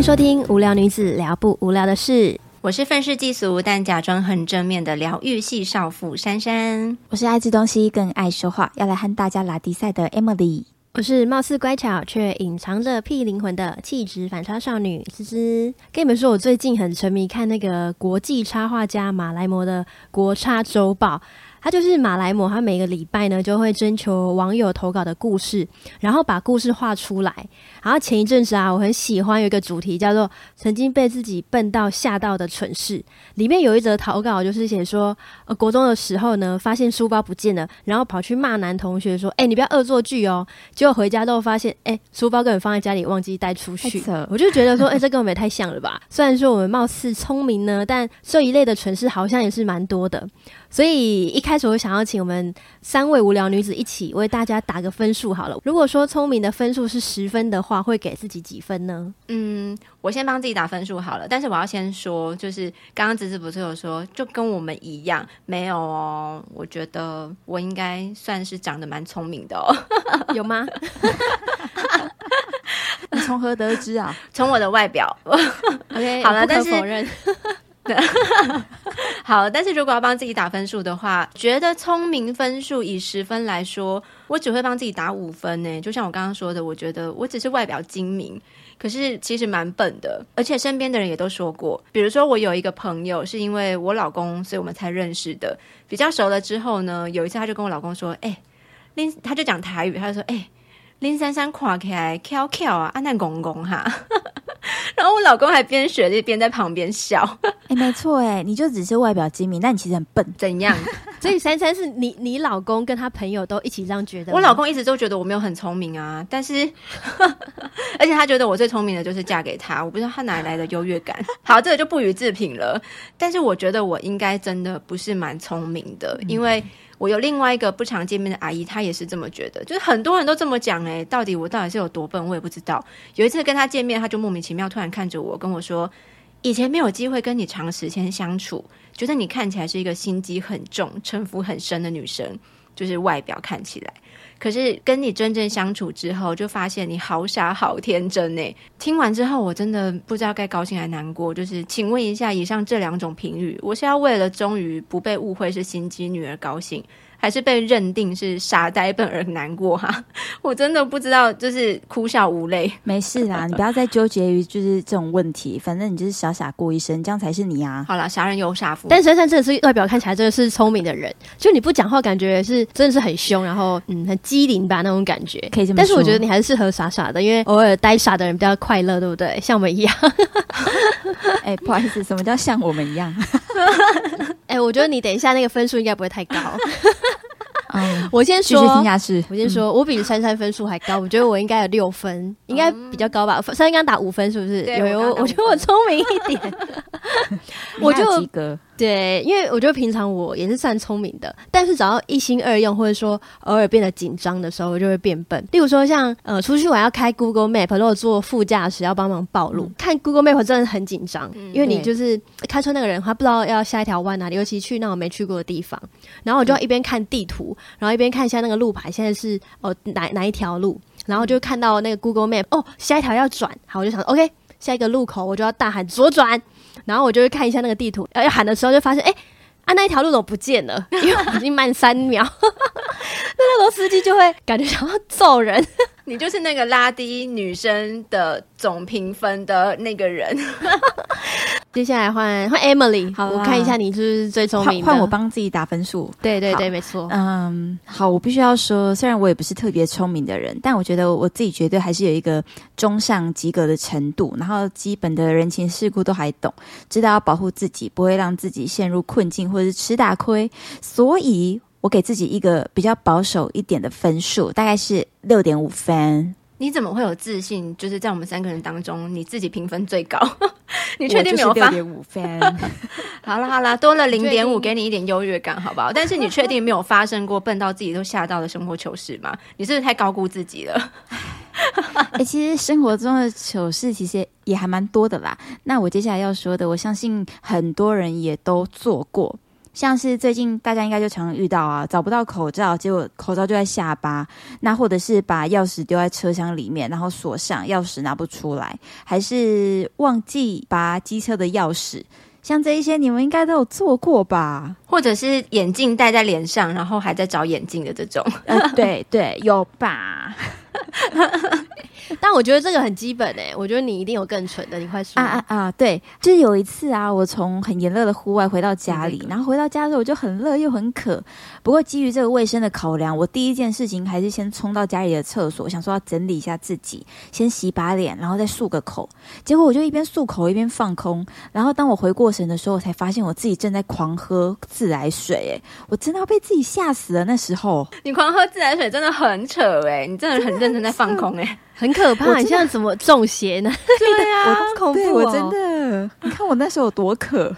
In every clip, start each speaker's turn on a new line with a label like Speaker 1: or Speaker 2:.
Speaker 1: 欢迎收听《无聊女子聊不无聊的事》，
Speaker 2: 我是愤世嫉俗但假装很正面的疗愈系少妇珊珊，
Speaker 3: 我是爱吃东西更爱说话，要来和大家拉迪赛的 Emily，
Speaker 1: 我是貌似乖巧却隐藏着屁灵魂的气质反差少女芝芝。跟你们说，我最近很沉迷看那个国际插画家马来摩的国插周报。他就是马来貘，他每个礼拜呢就会征求网友投稿的故事，然后把故事画出来。然后前一阵子啊，我很喜欢有一个主题叫做“曾经被自己笨到吓到的蠢事”，里面有一则投稿就是写说，呃，国中的时候呢，发现书包不见了，然后跑去骂男同学说：“哎、欸，你不要恶作剧哦。”结果回家之后发现，哎、欸，书包根本放在家里，忘记带出去。我就觉得说，哎、欸，这跟我们也太像了吧？虽然说我们貌似聪明呢，但这一类的蠢事好像也是蛮多的。所以一开始我想要请我们三位无聊女子一起为大家打个分数好了。如果说聪明的分数是十分的话，会给自己几分呢？
Speaker 2: 嗯，我先帮自己打分数好了。但是我要先说，就是刚刚子子不是有说，就跟我们一样，没有哦。我觉得我应该算是长得蛮聪明的哦，
Speaker 1: 有吗？
Speaker 3: 你从何得知啊？
Speaker 2: 从我的外表。
Speaker 1: OK，好了，但是否认。
Speaker 2: 好，但是如果要帮自己打分数的话，觉得聪明分数以十分来说，我只会帮自己打五分呢。就像我刚刚说的，我觉得我只是外表精明，可是其实蛮笨的。而且身边的人也都说过，比如说我有一个朋友是因为我老公，所以我们才认识的。比较熟了之后呢，有一次他就跟我老公说：“哎，林，他就讲台语，他就说：哎，林珊珊垮起来翘翘啊，安那公公哈。” 然后我老公还边学一边在旁边笑，
Speaker 3: 哎、欸，没错，哎，你就只是外表精明，但你其实很笨，
Speaker 2: 怎样？
Speaker 1: 所以珊珊是你，你老公跟他朋友都一起这样觉得。
Speaker 2: 我老公一直都觉得我没有很聪明啊，但是，而且他觉得我最聪明的就是嫁给他，我不知道他哪里来的优越感。好，这个就不予置评了。但是我觉得我应该真的不是蛮聪明的，嗯、因为。我有另外一个不常见面的阿姨，她也是这么觉得，就是很多人都这么讲，诶，到底我到底是有多笨，我也不知道。有一次跟她见面，她就莫名其妙突然看着我，跟我说：“以前没有机会跟你长时间相处，觉得你看起来是一个心机很重、城府很深的女生，就是外表看起来。”可是跟你真正相处之后，就发现你好傻好天真呢。听完之后，我真的不知道该高兴还难过。就是，请问一下，以上这两种评语，我是要为了终于不被误会是心机女而高兴？还是被认定是傻呆笨而难过哈，我真的不知道，就是哭笑无泪。
Speaker 3: 没事啦，你不要再纠结于就是这种问题，反正你就是傻傻过一生，这样才是你啊。
Speaker 2: 好啦，傻人有傻福。
Speaker 1: 但珊珊真的是外表看起来真的是聪明的人，就你不讲话，感觉是真的是很凶，然后嗯很机灵吧那种感觉，
Speaker 3: 可以这么说。
Speaker 1: 但是我觉得你还是适合傻傻的，因为偶尔呆傻的人比较快乐，对不对？像我们一样。
Speaker 3: 哎、欸，不好意思，什么叫像我们一样？
Speaker 1: 哎、欸，我觉得你等一下那个分数应该不会太高。
Speaker 3: 嗯，
Speaker 1: 我先说，我先说，我比珊珊分数还高，我觉得我应该有六分，应该比较高吧？珊珊刚打五分，是不是？有有，我觉得我聪明一点，我就及格。对，因为我觉得平常我也是算聪明的，但是只要一心二用，或者说偶尔变得紧张的时候，我就会变笨。例如说像呃出去玩要开 Google Map，如果坐副驾驶要帮忙暴露，嗯、看 Google Map 真的很紧张，嗯、因为你就是开车那个人他不知道要下一条弯哪里，尤其去那种没去过的地方，然后我就要一边看地图，然后一边看一下那个路牌，现在是哦哪哪一条路，然后就看到那个 Google Map，哦下一条要转，好我就想 OK 下一个路口我就要大喊左转。然后我就会看一下那个地图，要喊的时候就发现，哎，啊那一条路都不见了？因为已经慢三秒，那 那个司机就会感觉想要揍人。
Speaker 2: 你就是那个拉低女生的总评分的那个人。
Speaker 1: 接下来换换 Emily，好，我看一下你是不是最聪明的。
Speaker 3: 换我帮自己打分数。
Speaker 1: 对对对，没错。
Speaker 3: 嗯，好，我必须要说，虽然我也不是特别聪明的人，但我觉得我自己绝对还是有一个中上及格的程度，然后基本的人情世故都还懂，知道要保护自己，不会让自己陷入困境或者是吃大亏，所以。我给自己一个比较保守一点的分数，大概是六点五分。
Speaker 2: 你怎么会有自信？就是在我们三个人当中，你自己评分最高？你确定没有发？
Speaker 3: 六点五分。
Speaker 2: 好了好了，多了零点五，给你一点优越感，好不好？但是你确定没有发生过笨到自己都吓到的生活糗事吗？你是不是太高估自己了？
Speaker 3: 哎、欸，其实生活中的糗事其实也还蛮多的啦。那我接下来要说的，我相信很多人也都做过。像是最近大家应该就常常遇到啊，找不到口罩，结果口罩就在下巴，那或者是把钥匙丢在车厢里面，然后锁上，钥匙拿不出来，还是忘记拔机车的钥匙，像这一些你们应该都有做过吧？
Speaker 2: 或者是眼镜戴在脸上，然后还在找眼镜的这种，
Speaker 3: 呃，对对，有吧？
Speaker 1: 但我觉得这个很基本诶、欸，我觉得你一定有更蠢的，你快说
Speaker 3: 啊啊啊！对，就是有一次啊，我从很炎热的户外回到家里，然后回到家之后我就很热又很渴。不过基于这个卫生的考量，我第一件事情还是先冲到家里的厕所，想说要整理一下自己，先洗把脸，然后再漱个口。结果我就一边漱口一边放空，然后当我回过神的时候，我才发现我自己正在狂喝自来水，诶，我真的要被自己吓死了。那时候
Speaker 2: 你狂喝自来水真的很扯诶，你真的很认真在放空诶。
Speaker 1: 很可怕，你现在怎么中邪呢？
Speaker 2: 对啊，
Speaker 1: 好恐怖哦！
Speaker 3: 我真的，你看我那时候有多渴，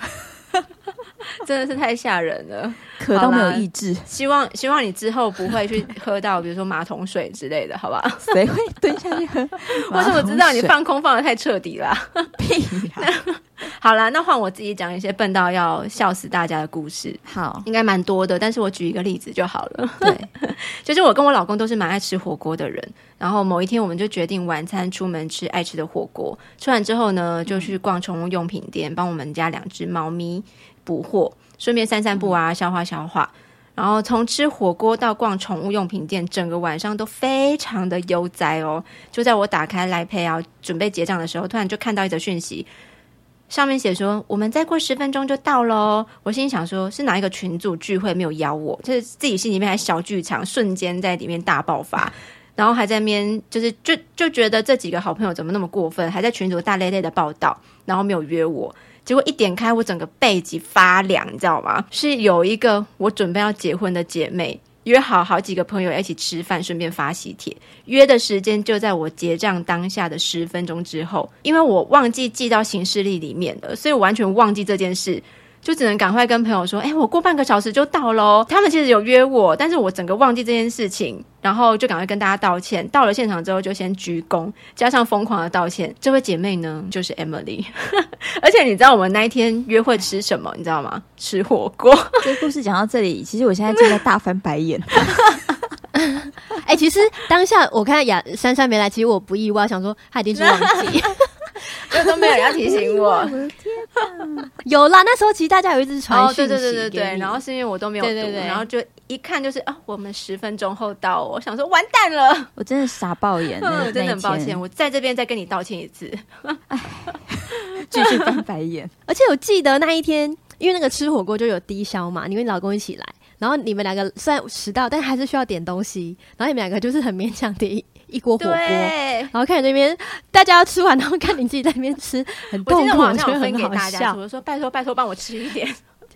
Speaker 2: 真的是太吓人了，
Speaker 3: 渴到没有意志。
Speaker 2: 希望希望你之后不会去喝到，比如说马桶水之类的，好吧？
Speaker 3: 谁会蹲下去喝？
Speaker 2: 我怎么知道你放空放的太彻底了？
Speaker 3: 屁呀！
Speaker 2: 好啦，那换我自己讲一些笨到要笑死大家的故事。
Speaker 3: 好，
Speaker 2: 应该蛮多的，但是我举一个例子就好了。
Speaker 3: 对，
Speaker 2: 就是我跟我老公都是蛮爱吃火锅的人。然后某一天，我们就决定晚餐出门吃爱吃的火锅。吃完之后呢，就去逛宠物用品店，帮我们家两只猫咪补货，顺便散散步啊，消化消化。然后从吃火锅到逛宠物用品店，整个晚上都非常的悠哉哦。就在我打开 Line Pay 啊，准备结账的时候，突然就看到一则讯息。上面写说，我们再过十分钟就到喽。我心里想说，是哪一个群组聚会没有邀我？就是自己心里面还小剧场，瞬间在里面大爆发，然后还在面就是就就觉得这几个好朋友怎么那么过分，还在群组大咧咧的报道，然后没有约我。结果一点开，我整个背脊发凉，你知道吗？是有一个我准备要结婚的姐妹。约好好几个朋友一起吃饭，顺便发喜帖。约的时间就在我结账当下的十分钟之后，因为我忘记记到行事历里面了，所以我完全忘记这件事。就只能赶快跟朋友说，哎、欸，我过半个小时就到喽。他们其实有约我，但是我整个忘记这件事情，然后就赶快跟大家道歉。到了现场之后，就先鞠躬，加上疯狂的道歉。这位姐妹呢，就是 Emily。而且你知道我们那一天约会吃什么？你知道吗？吃火锅。
Speaker 3: 这个故事讲到这里，其实我现在正在大翻白眼。
Speaker 1: 哎、欸，其实当下我看雅珊珊没来，其实我不意外，想说她一定是忘记。
Speaker 2: 就都没有人要提醒我！
Speaker 1: 有啦，那时候其实大家有一直传讯息，
Speaker 2: 对对对对对，然后是因为我都没有读，
Speaker 1: 对对对，
Speaker 2: 然后就一看就是啊，我们十分钟后到，我想说完蛋了，
Speaker 3: 我真的傻爆眼，
Speaker 2: 真的很抱歉，我在这边再跟你道歉一次，
Speaker 3: 哎，继续翻白眼。
Speaker 1: 而且我记得那一天，因为那个吃火锅就有低消嘛，你跟你老公一起来，然后你们两个虽然迟到，但还是需要点东西，然后你们两个就是很勉强点。一锅火锅，然后看你那边大家要吃完，然后看你自己在那边吃，很痛苦，我觉得很好笑。
Speaker 2: 我说拜托拜托，帮我吃一点。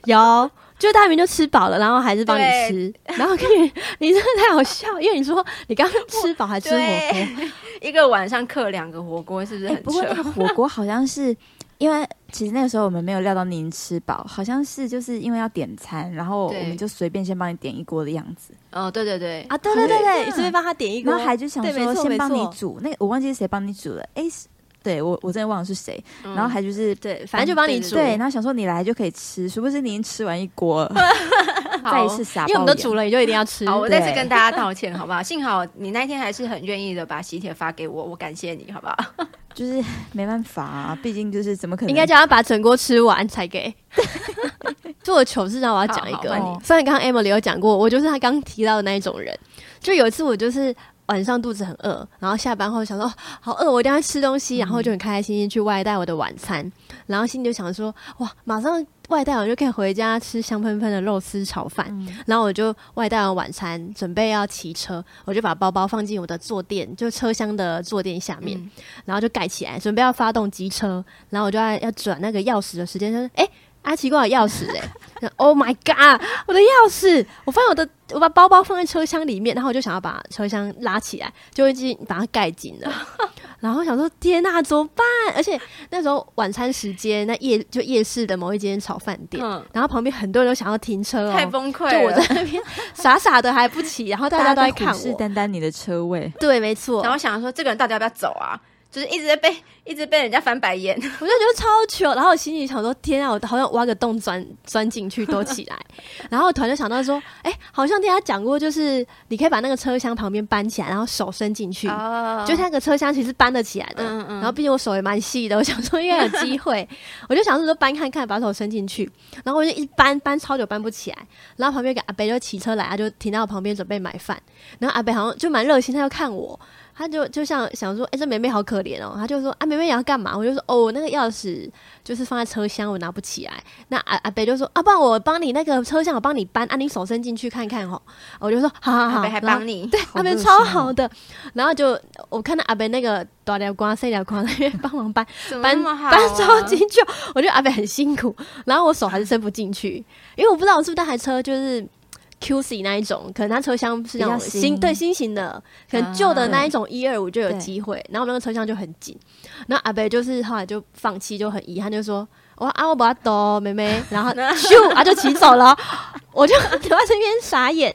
Speaker 1: 有，就大明就吃饱了，然后还是帮你吃，然后跟你，你真的太好笑，因为你说你刚刚吃饱还吃火锅，
Speaker 2: 一个晚上刻两个火锅，是不是很扯？
Speaker 3: 不过那个火锅好像是。因为其实那个时候我们没有料到您吃饱，好像是就是因为要点餐，然后我们就随便先帮你点一锅的样子。
Speaker 2: 哦，对对对，
Speaker 1: 啊，对对对对，随便帮他点一锅，
Speaker 3: 然后还就想说先帮你煮那个，我忘记是谁帮你煮了。哎，对我我真的忘了是谁。然后还就是
Speaker 1: 对，反正就帮你煮。
Speaker 3: 对，然后想说你来就可以吃，殊不知你已经吃完一锅了，再一次傻，
Speaker 1: 因为我们都煮了，你就一定要吃。
Speaker 2: 好，我再次跟大家道歉，好不好？幸好你那天还是很愿意的把喜帖发给我，我感谢你，好不好？
Speaker 3: 就是没办法啊，毕竟就是怎么可能？
Speaker 1: 应该叫他把整锅吃完才给。做的糗事让我要讲一个，哦、虽然刚刚 Emily 有讲过，我就是他刚提到的那一种人。就有一次我就是晚上肚子很饿，然后下班后想说好饿，我一定要吃东西，然后就很开开心心去外带我的晚餐，然后心里就想说哇，马上。外带完就可以回家吃香喷喷的肉丝炒饭，嗯、然后我就外带完晚餐，准备要骑车，我就把包包放进我的坐垫，就车厢的坐垫下面，嗯、然后就盖起来，准备要发动机车，然后我就要要转那个钥匙的时间，说：“哎，阿奇怪，钥匙哎，Oh my god，我的钥匙！我发现我的，我把包包放在车厢里面，然后我就想要把车厢拉起来，就已经把它盖紧了。”然后想说天呐，怎么办？而且那时候晚餐时间，那夜就夜市的某一间炒饭店，嗯、然后旁边很多人都想要停车哦，
Speaker 2: 太崩溃了。
Speaker 1: 就我在那边傻傻的还不起，然后大家都在看我，
Speaker 3: 虎视眈眈你的车位。
Speaker 1: 对，没错。
Speaker 2: 然后想说这个人到底要不要走啊？就是一直在被 一直被人家翻白眼，
Speaker 1: 我就觉得超糗。然后我心里想说：天啊，我好像挖个洞钻钻进去躲起来。然后我突然就想到说：哎、欸，好像听他讲过，就是你可以把那个车厢旁边搬起来，然后手伸进去，哦、就那个车厢其实搬得起来的。嗯嗯。然后毕竟我手也蛮细的，我想说应该有机会，我就想说搬看看，把手伸进去。然后我就一搬搬超久搬不起来。然后旁边个阿伯就骑车来，他就停到我旁边准备买饭。然后阿伯好像就蛮热心，他要看我。他就就像想说，哎、欸，这妹妹好可怜哦。他就说，啊，妹妹你要干嘛？我就说，哦，那个钥匙就是放在车厢，我拿不起来。那阿阿北就说，啊，不然我帮你那个车厢，我帮你搬，啊，你手伸进去看看哦。我就说，好好好，阿北还帮你，对，阿北超好的。然后就我看到阿北那个大条瓜、细条光那边帮忙搬，搬搬超进去，我觉得阿北很辛苦。然后我手还是伸不进去，因为我不知道我是不是那台车就是。QC 那一种，可能它车厢是那种新，新对新型的，可能旧的那一种一二五就有机会，然后我们那个车厢就很紧。然后阿伯就是后来就放弃，就很遗憾，就说：“我啊，我不要走，妹妹。”然后咻啊就骑走了，我就 留在这边傻眼。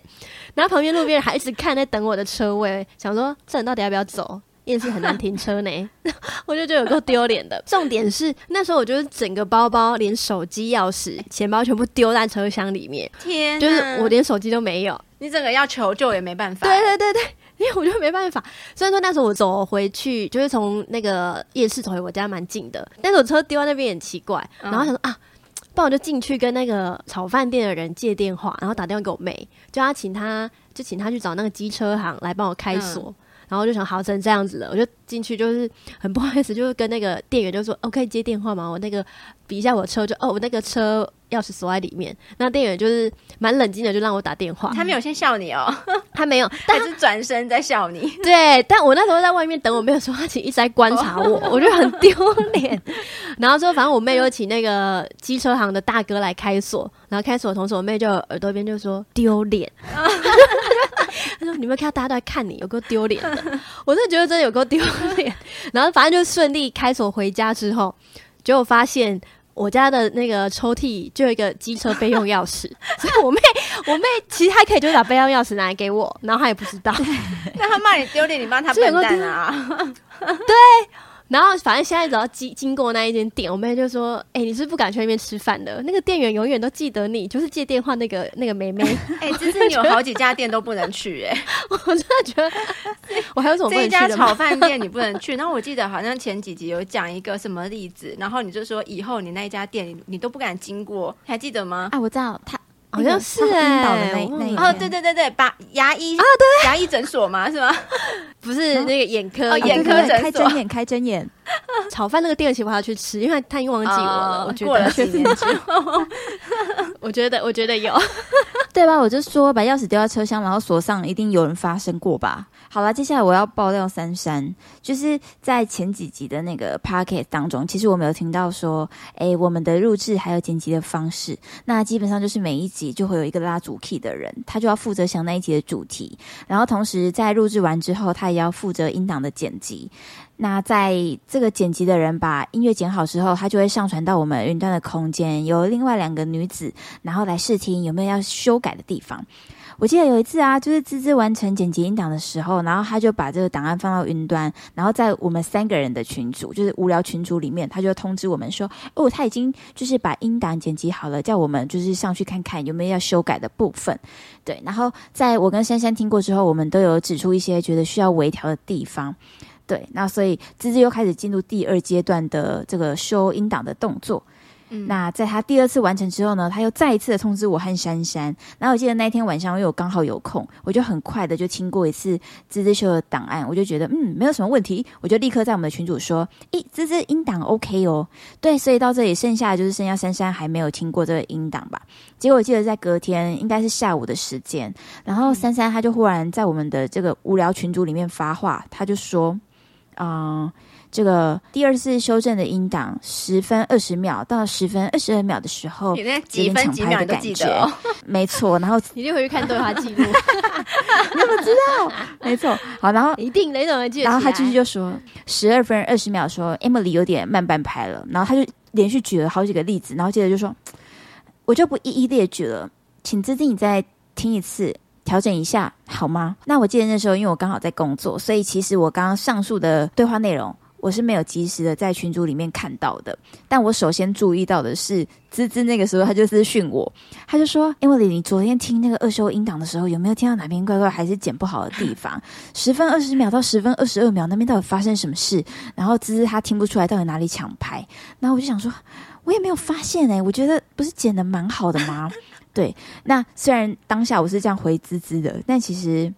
Speaker 1: 然后旁边路边人还一直看在等我的车位，想说这人到底要不要走？夜市很难停车呢，我就觉得有够丢脸的。重点是那时候我就是整个包包，连手机、钥匙、钱包全部丢在车厢里面。天，就是我连手机都没有，
Speaker 2: 你整个要求救也没办法。
Speaker 1: 对对对对，因为我就没办法。虽然说那时候我走回去，就是从那个夜市走回我家蛮近的，但是我车丢在那边也很奇怪。然后想说啊，不然我就进去跟那个炒饭店的人借电话，然后打电话给我妹，叫她请她就请她去找那个机车行来帮我开锁。嗯然后就想好成这样子了，我就进去，就是很不好意思，就是跟那个店员就说：“：“OK，接电话吗？”我那个比一下我车就，哦，我那个车钥匙锁在里面。那店员就是蛮冷静的，就让我打电话。
Speaker 2: 他没有先笑你哦，
Speaker 1: 他没有，但是
Speaker 2: 转身在笑你。
Speaker 1: 对，但我那时候在外面等，我没有说话，其实一直在观察我，我觉得很丢脸。然后之后，反正我妹又请那个机车行的大哥来开锁，然后开锁的同时，我妹就耳朵边就说丢脸。他说：“你们看到大家都在看你，有够丢脸的。”我真的觉得真的有够丢脸。然后反正就顺利开锁回家之后，结果发现我家的那个抽屉就有一个机车备用钥匙，所以我妹我妹其实还可以就把备用钥匙拿来给我，然后她也不知道。
Speaker 2: 那她骂你丢脸，你骂她笨蛋啊？
Speaker 1: 对。然后反正现在只要经经过那一间店，我妹就说：“哎、欸，你是不，是不敢去那边吃饭的？那个店员永远都记得你，就是借电话那个 那个妹妹。
Speaker 2: 哎、欸，就是你有好几家店都不能去、欸，哎，
Speaker 1: 我真的觉得我还有什么不能去的？
Speaker 2: 这一家炒饭店你不能去。然后我记得好像前几集有讲一个什么例子，然后你就说以后你那一家店你，你都不敢经过，还记得吗？
Speaker 3: 啊，我知道他。”
Speaker 1: 好像是哎，
Speaker 2: 哦，对对对对，把牙医啊，对，牙医诊所嘛，是吗？
Speaker 1: 不是那个眼科，哦
Speaker 2: 眼科诊所，
Speaker 3: 开针眼，开针眼。
Speaker 1: 炒饭那个店，其实我要去吃，因为他已经忘记我了。我觉得，我觉得，我觉得有，
Speaker 3: 对吧？我就说把钥匙丢在车厢，然后锁上，一定有人发生过吧？好了，接下来我要爆料珊珊，就是在前几集的那个 podcast 当中，其实我没有听到说，哎，我们的录制还有剪辑的方式，那基本上就是每一集就会有一个拉主 key 的人，他就要负责想那一集的主题，然后同时在录制完之后，他也要负责音档的剪辑。那在这个剪辑的人把音乐剪好之后，他就会上传到我们云端的空间，由另外两个女子，然后来试听有没有要修改的地方。我记得有一次啊，就是芝芝完成剪辑音档的时候，然后他就把这个档案放到云端，然后在我们三个人的群组，就是无聊群组里面，他就通知我们说，哦，他已经就是把音档剪辑好了，叫我们就是上去看看有没有要修改的部分。对，然后在我跟珊珊听过之后，我们都有指出一些觉得需要微调的地方。对，那所以芝芝又开始进入第二阶段的这个修音档的动作。那在他第二次完成之后呢，他又再一次的通知我和珊珊。然后我记得那天晚上，因为我刚好有空，我就很快的就听过一次芝芝秀的档案，我就觉得嗯，没有什么问题，我就立刻在我们的群组说，咦，芝芝音档 OK 哦。对，所以到这里剩下的就是剩下珊珊还没有听过这个音档吧。结果我记得在隔天应该是下午的时间，然后珊珊她就忽然在我们的这个无聊群组里面发话，她就说。嗯，这个第二次修正的音档十分二十秒到十分二十二秒的时候，
Speaker 2: 有点几分几秒的感觉，哦、
Speaker 3: 没错。然后
Speaker 1: 一定回去看对话记录，
Speaker 3: 你怎么知道？没错。好，然后
Speaker 1: 一定雷总会记得。
Speaker 3: 然后他继续就说十二分二十秒说 Emily 有点慢半拍了，然后他就连续举了好几个例子，然后接着就说我就不一一列举了，请自己你再听一次。调整一下好吗？那我记得那时候，因为我刚好在工作，所以其实我刚刚上述的对话内容我是没有及时的在群组里面看到的。但我首先注意到的是，滋滋那个时候他就私讯我，他就说：“Emily，你昨天听那个二修音档的时候，有没有听到哪边怪怪，还是剪不好的地方？十分二十秒到十分二十二秒那边到底发生什么事？然后滋滋他听不出来到底哪里抢拍。然后我就想说，我也没有发现哎、欸，我觉得不是剪的蛮好的吗？对，那虽然当下我是这样回滋滋的，但其实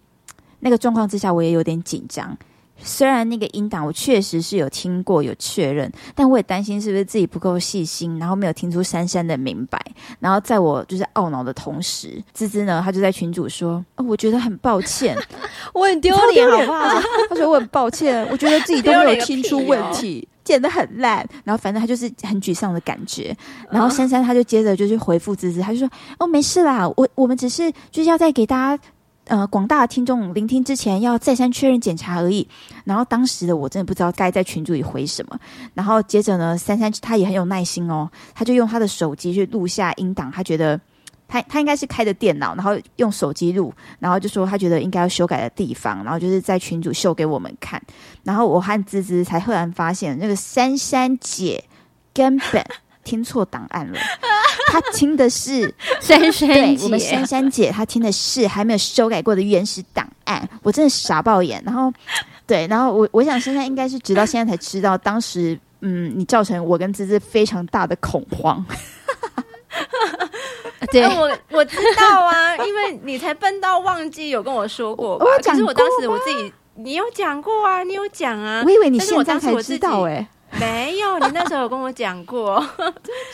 Speaker 3: 那个状况之下，我也有点紧张。”虽然那个音档我确实是有听过有确认，但我也担心是不是自己不够细心，然后没有听出珊珊的明白。然后在我就是懊恼的同时，滋滋呢，他就在群主说：“哦，我觉得很抱歉，
Speaker 1: 我很丢脸，好不好？”
Speaker 3: 他说：“我很抱歉，我觉得自己都没有听出问题，剪得很烂。”然后反正他就是很沮丧的感觉。然后珊珊他就接着就去回复滋滋，他就说：“哦，没事啦，我我们只是就是要再给大家。”呃，广大的听众聆听之前要再三确认检查而已。然后当时的我真的不知道该在群组里回什么。然后接着呢，珊珊她也很有耐心哦，她就用她的手机去录下音档。她觉得她她应该是开着电脑，然后用手机录，然后就说她觉得应该要修改的地方，然后就是在群组秀给我们看。然后我和滋滋才赫然发现，那个珊珊姐根本。听错档案了，他听的是
Speaker 1: 珊珊姐，
Speaker 3: 我们珊珊姐，她听的是还没有修改过的原始档案，我真的傻爆眼。然后，对，然后我我想珊珊应该是直到现在才知道，当时嗯，你造成我跟芝芝非常大的恐慌。
Speaker 2: 对，我我知道啊，因为你才笨到忘记有跟我说过吧？其实我当时我自己，你有讲过啊，你有讲啊，
Speaker 3: 我以为你现在才知道哎、欸。
Speaker 2: 没有，你那时候有跟我讲过，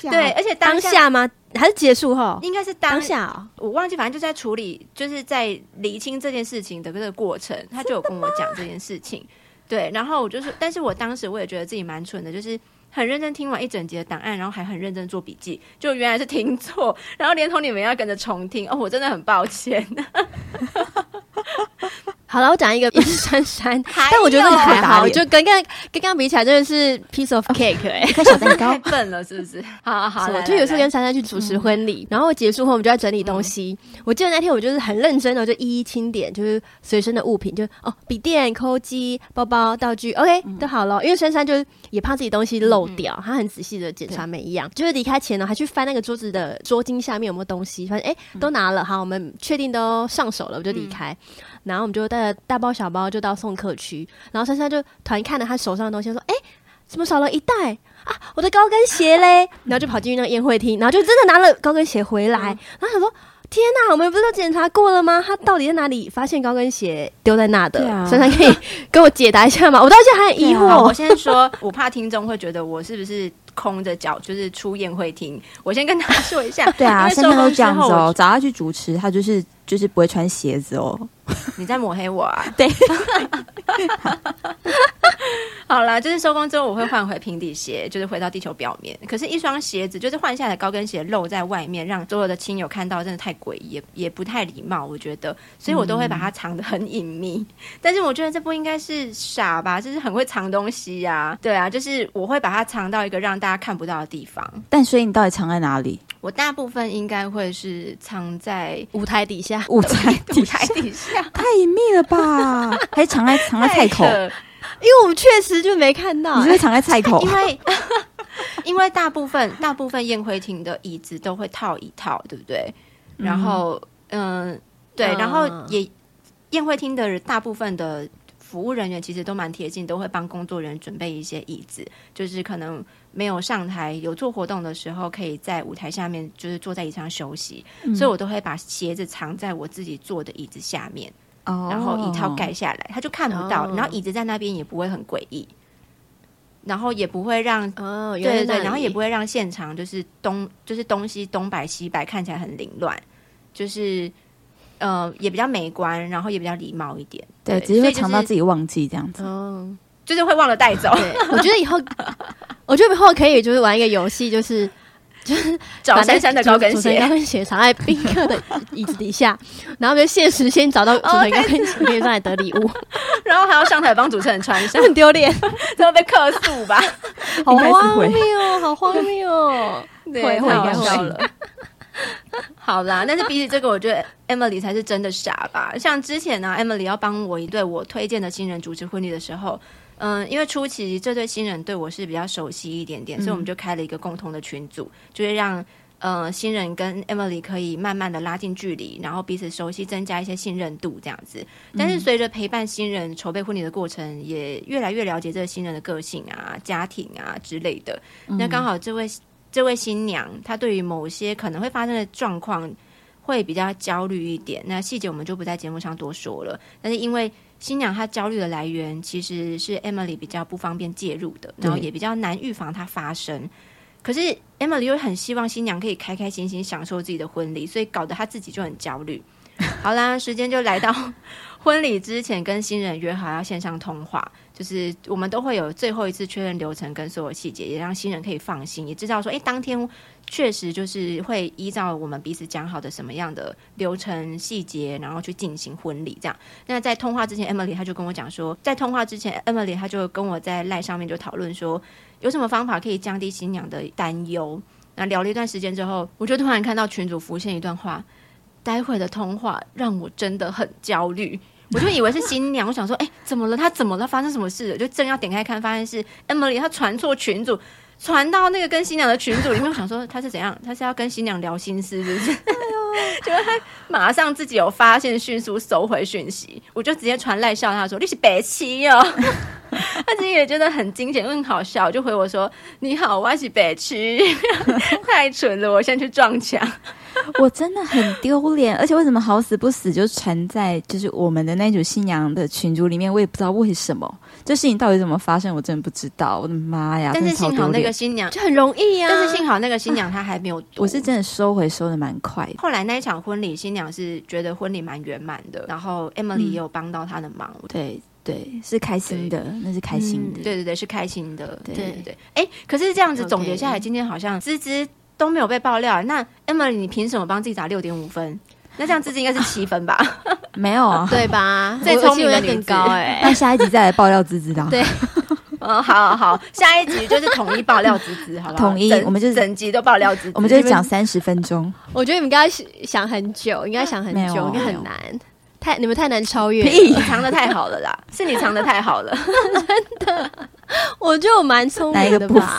Speaker 2: 对，而且当下，
Speaker 1: 吗？还是结束后？
Speaker 2: 应该是当，
Speaker 1: 当下、哦，
Speaker 2: 我忘记，反正就在处理，就是在厘清这件事情的这个过程，他就有跟我讲这件事情。对，然后我就是，但是我当时我也觉得自己蛮蠢的，就是很认真听完一整集的档案，然后还很认真做笔记，就原来是听错，然后连同你们要跟着重听，哦，我真的很抱歉。
Speaker 1: 好了，我讲一个也是珊珊，但我觉得这个还好，就跟刚跟刚比起来，真的是 piece of cake 哎、欸，
Speaker 3: 一块小蛋糕，
Speaker 2: 太 笨了是不是？好好好，
Speaker 1: 就有时候跟珊珊去主持婚礼，然后结束后我们就在整理东西。嗯、我记得那天我就是很认真的，就一一清点，就是随身的物品，就哦笔电、抠机、包包、道具，OK、嗯、都好了。因为珊珊就是也怕自己东西漏掉，她、嗯、很仔细的检查每一样。就是离开前呢，还去翻那个桌子的桌巾下面有没有东西，发现哎都拿了，好，我们确定都上手了，我就离开。嗯然后我们就带着大包小包就到送客区，然后珊珊就突然看了他手上的东西，说：“哎，怎么少了一袋啊？我的高跟鞋嘞！” 然后就跑进去那个宴会厅，然后就真的拿了高跟鞋回来。嗯、然后想说：“天哪，我们不是都检查过了吗？他到底在哪里发现高跟鞋丢在那的？”珊珊、啊、可以跟我解答一下吗？我到现在还很疑惑。
Speaker 2: 啊、我先说，我怕听众会觉得我是不是空着脚就是出宴会厅。我先跟他说一下，
Speaker 3: 对啊，珊珊都这样子哦，找他去主持，他就是就是不会穿鞋子哦。
Speaker 2: 你在抹黑我啊？
Speaker 3: 对，
Speaker 2: 好啦，就是收工之后我会换回平底鞋，就是回到地球表面。可是，一双鞋子就是换下来高跟鞋露在外面，让所有的亲友看到，真的太诡异，也也不太礼貌，我觉得。所以我都会把它藏得很隐秘。嗯、但是我觉得这不应该是傻吧？就是很会藏东西呀、啊。对啊，就是我会把它藏到一个让大家看不到的地方。
Speaker 3: 但所以你到底藏在哪里？
Speaker 2: 我大部分应该会是藏在
Speaker 1: 舞台底下，
Speaker 3: 舞台
Speaker 2: 底下
Speaker 3: 太隐秘了吧？还是藏在藏在菜口？
Speaker 1: 因为我们确实就没看到、欸，
Speaker 3: 你是不是藏在菜口？
Speaker 2: 因为 因为大部分大部分宴会厅的椅子都会套一套，对不对？然后嗯、呃，对，然后也宴会厅的大部分的服务人员其实都蛮贴心，都会帮工作人员准备一些椅子，就是可能。没有上台有做活动的时候，可以在舞台下面，就是坐在椅子上休息，嗯、所以我都会把鞋子藏在我自己坐的椅子下面，哦、然后一套盖下来，他就看不到。哦、然后椅子在那边也不会很诡异，然后也不会让哦，对对对，然后也不会让现场就是东就是东西东摆西摆，看起来很凌乱，就是呃也比较美观，然后也比较礼貌一点。对，
Speaker 3: 对只是会藏到自己忘记这样子。
Speaker 2: 嗯就是会忘了带走。
Speaker 1: 我觉得以后，我觉得以后可以就是玩一个游戏，就是 就是
Speaker 2: 找珊珊的高跟鞋，
Speaker 1: 高跟鞋藏在宾客的椅子底下，然后就现实先找到主持人高跟鞋，可以上来得礼物，
Speaker 2: 然后还要上台帮主持人穿上，
Speaker 1: 很丢脸，
Speaker 2: 最后被客诉吧？
Speaker 1: 好荒谬，好荒谬，
Speaker 2: 对，太好笑了。好啦，但是比起这个，我觉得 Emily 才是真的傻吧？像之前呢，啊，Emily 要帮我一对我推荐的新人主持婚礼的时候。嗯，因为初期这对新人对我是比较熟悉一点点，嗯、所以我们就开了一个共同的群组，就是让呃新人跟 Emily 可以慢慢的拉近距离，然后彼此熟悉，增加一些信任度这样子。但是随着陪伴新人筹备婚礼的过程，也越来越了解这个新人的个性啊、家庭啊之类的。嗯、那刚好这位这位新娘，她对于某些可能会发生的状况会比较焦虑一点。那细节我们就不在节目上多说了。但是因为新娘她焦虑的来源其实是 Emily 比较不方便介入的，然后也比较难预防它发生。可是 Emily 又很希望新娘可以开开心心享受自己的婚礼，所以搞得她自己就很焦虑。好啦，时间就来到 婚礼之前，跟新人约好要线上通话。就是我们都会有最后一次确认流程跟所有细节，也让新人可以放心，也知道说，哎，当天确实就是会依照我们彼此讲好的什么样的流程细节，然后去进行婚礼这样。那在通话之前，Emily 她就跟我讲说，在通话之前，Emily 她就跟我在赖上面就讨论说，有什么方法可以降低新娘的担忧。那聊了一段时间之后，我就突然看到群主浮现一段话，待会的通话让我真的很焦虑。我就以为是新娘，我想说，哎、怎么了？她怎么了？发生什么事了？就正要点开看，发现是 Emily，她传错群组，传到那个跟新娘的群组里面。我想说，她是怎样？她是要跟新娘聊心事，是不是？哎呦，结果她马上自己有发现，迅速收回讯息。我就直接传赖笑她说：“你是白痴哦。”她自己也觉得很惊险，很好笑，就回我说：“你好，我是白痴，太蠢了，我先去撞墙。”
Speaker 3: 我真的很丢脸，而且为什么好死不死就传在就是我们的那组新娘的群组里面？我也不知道为什么，这事情到底怎么发生，我真的不知道。我的妈呀！
Speaker 2: 但是幸好那个新娘
Speaker 1: 就很容易呀、啊，
Speaker 2: 但是幸好那个新娘她还没有，
Speaker 3: 我是真的收回收的蛮快的。
Speaker 2: 后来那一场婚礼，新娘是觉得婚礼蛮圆满的，然后 Emily 也有帮到她的忙。
Speaker 3: 嗯、对对，是开心的，那是开心的。
Speaker 2: 嗯、对对对，是开心的。对对对，哎，可是这样子总结下来，Okay. 今天好像芝芝。都没有被爆料，那 Emily，你凭什么帮自己打六点五分？那这样芝芝应该是七分吧？
Speaker 3: 没有啊，
Speaker 1: 对吧？
Speaker 2: 最聪明的更高哎、欸。
Speaker 3: 那下一集再来爆料芝芝的。
Speaker 1: 对，
Speaker 2: 嗯，好好好，下一集就是统一爆料芝芝，好不好？
Speaker 3: 统一，我们就是
Speaker 2: 整集都爆料芝芝，
Speaker 3: 我们就是讲三十分钟。
Speaker 1: 我觉得你们应该想很久，应该想很久，应该很难，太你们太难超越，
Speaker 2: 你藏的太好了啦，是你藏的太好了，
Speaker 1: 真的。我觉得我蛮聪明的吧。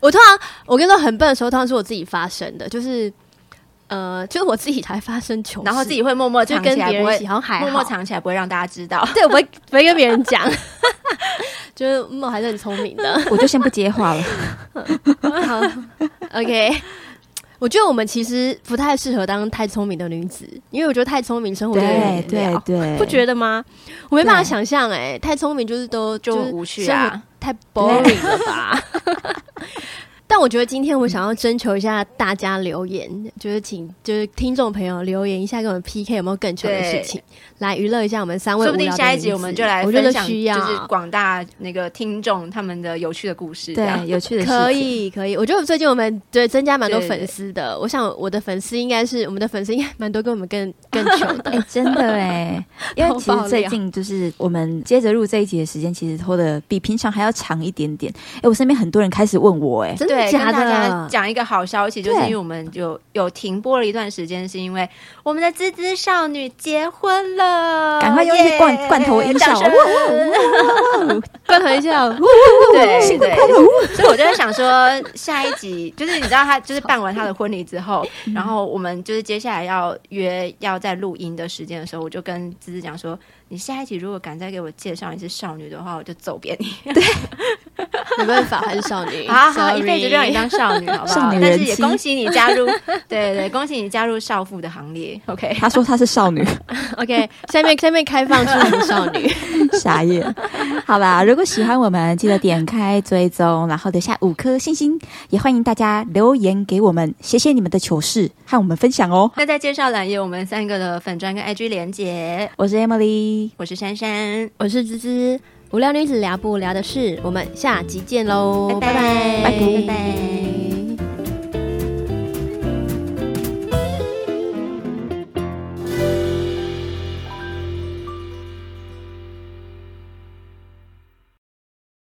Speaker 1: 我通常我跟你说很笨的时候，通常是我自己发生的，就是呃，就是我自己才发生糗事，
Speaker 2: 然后自己会默默藏起来，
Speaker 1: 跟别人一起，好像还好
Speaker 2: 默默藏起来，不会让大家知道。
Speaker 1: 对，我不会不会跟别人讲，就是默还是很聪明的。
Speaker 3: 我就先不接话了。
Speaker 1: 好，OK。我觉得我们其实不太适合当太聪明的女子，因为我觉得太聪明生活有点无聊，对对，不觉得吗？我没办法想象，哎，太聪明就是都就
Speaker 2: 无趣啊，
Speaker 1: 太 boring 了吧。但我觉得今天我想要征求一下大家留言，就是请就是听众朋友留言一下，跟我们 PK 有没有更糗的事情，来娱乐一下我们三位。
Speaker 2: 说不定下一集我们就来分享，就是广大那个听众他们的有趣的故事，
Speaker 3: 对，有趣的
Speaker 1: 可以可以。我觉得最近我们对增加蛮多粉丝的，我想我的粉丝应该是我们的粉丝应该蛮多，跟我们更更 糗的。
Speaker 3: 哎，真的哎，因为其实最近就是我们接着录这一集的时间，其实拖的比平常还要长一点点。哎，我身边很多人开始问我，哎，
Speaker 1: 真的假的？
Speaker 2: 讲一个好消息，就是因为我们就有停播了一段时间，是因为我们的滋滋少女结婚了，
Speaker 3: 赶快用一些罐罐头音效，
Speaker 1: 罐头音效，
Speaker 2: 对对，所以我就在想说，下一集就是你知道他就是办完他的婚礼之后，然后我们就是接下来要约要在录音的时间的时候，我就跟滋滋讲说。你下一集如果敢再给我介绍一次少女的话，我就揍扁你。
Speaker 1: 对，没办法，还是少女。
Speaker 2: 好好，一辈子就让你当少女，好不好？但是也恭喜你加入，对对，恭喜你加入少妇的行列。OK，
Speaker 3: 他说他是少女。
Speaker 1: OK，下面下面开放出名少女，
Speaker 3: 傻眼。好吧，如果喜欢我们，记得点开追踪，然后留下五颗星星，也欢迎大家留言给我们，谢谢你们的糗事和我们分享哦。
Speaker 2: 那在介绍栏有我们三个的粉砖跟 IG 连结。
Speaker 3: 我是 Emily。
Speaker 2: 我是珊珊，
Speaker 1: 我是芝芝，无聊女子聊不聊的事，我们下集见喽，拜拜，
Speaker 2: 拜拜。拜拜。